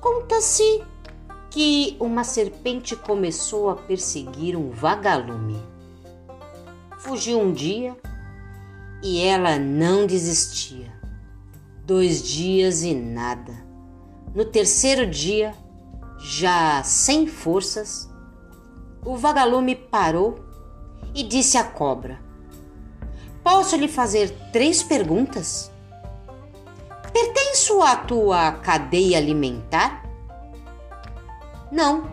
Conta-se que uma serpente começou a perseguir um vagalume. Fugiu um dia e ela não desistia. Dois dias e nada. No terceiro dia, já sem forças, o vagalume parou e disse à cobra: Posso lhe fazer três perguntas? Pertenço à tua cadeia alimentar? Não.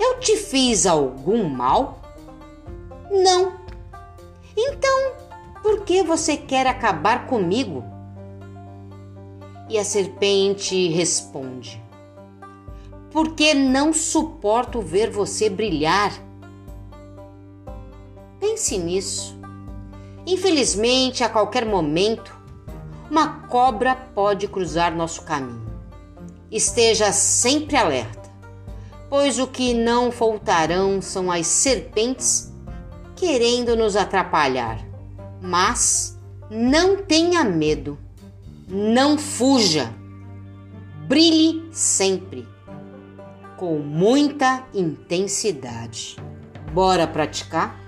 Eu te fiz algum mal? Não. Então, por que você quer acabar comigo? E a serpente responde: Porque não suporto ver você brilhar. Pense nisso. Infelizmente, a qualquer momento, uma cobra pode cruzar nosso caminho. Esteja sempre alerta pois o que não faltarão são as serpentes querendo nos atrapalhar. Mas não tenha medo, não fuja, brilhe sempre, com muita intensidade. Bora praticar?